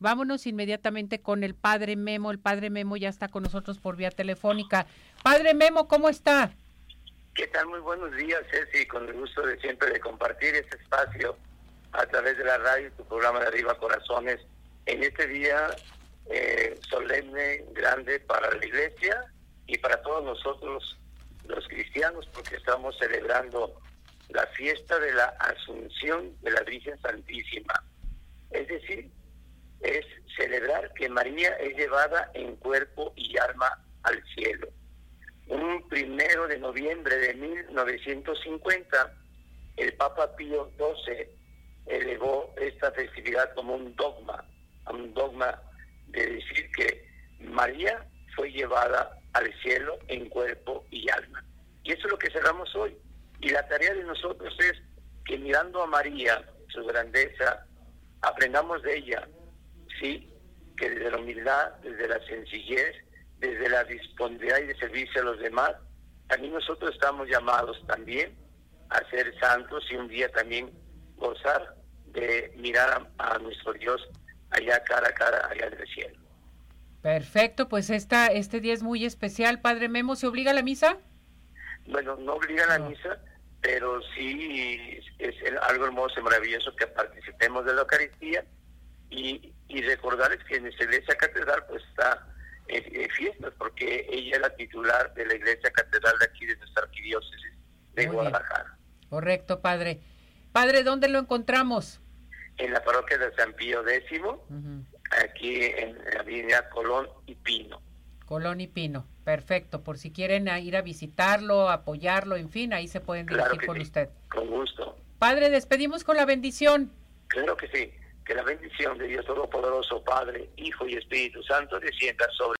Vámonos inmediatamente con el padre Memo. El padre Memo ya está con nosotros por vía telefónica. Padre Memo, ¿cómo está? ¿Qué tal? Muy buenos días, Ceci, con el gusto de siempre de compartir este espacio a través de la radio, tu programa de Arriba Corazones, en este día eh, solemne, grande para la iglesia y para todos nosotros los cristianos, porque estamos celebrando la fiesta de la Asunción de la Virgen Santísima. Es decir, es celebrar que María es llevada en cuerpo y alma al cielo. Un primero de noviembre de 1950, el Papa Pío XII elevó esta festividad como un dogma, un dogma de decir que María fue llevada al cielo en cuerpo y alma. Y eso es lo que cerramos hoy. Y la tarea de nosotros es que mirando a María, su grandeza, aprendamos de ella, sí, que desde la humildad, desde la sencillez, desde la disponibilidad y de servicio a los demás, también nosotros estamos llamados también a ser santos y un día también gozar de mirar a, nuestro Dios allá cara a cara, allá en el cielo. Perfecto, pues esta, este día es muy especial. Padre Memo, ¿se obliga a la misa? Bueno, no obliga a la misa, pero sí es algo hermoso y maravilloso que participemos de la Eucaristía y, y recordarles que en nuestra iglesia catedral pues está en, fiestas porque ella es la titular de la iglesia catedral de aquí de nuestra arquidiócesis de Guadalajara. Correcto, padre. Padre, ¿dónde lo encontramos? En la parroquia de San Pío X, aquí en la avenida Colón y Pino. Colón y Pino, perfecto. Por si quieren ir a visitarlo, apoyarlo, en fin, ahí se pueden dirigir con usted. Con gusto. Padre, despedimos con la bendición. Claro que sí. Que la bendición de Dios Todopoderoso, Padre, Hijo y Espíritu Santo descienda sobre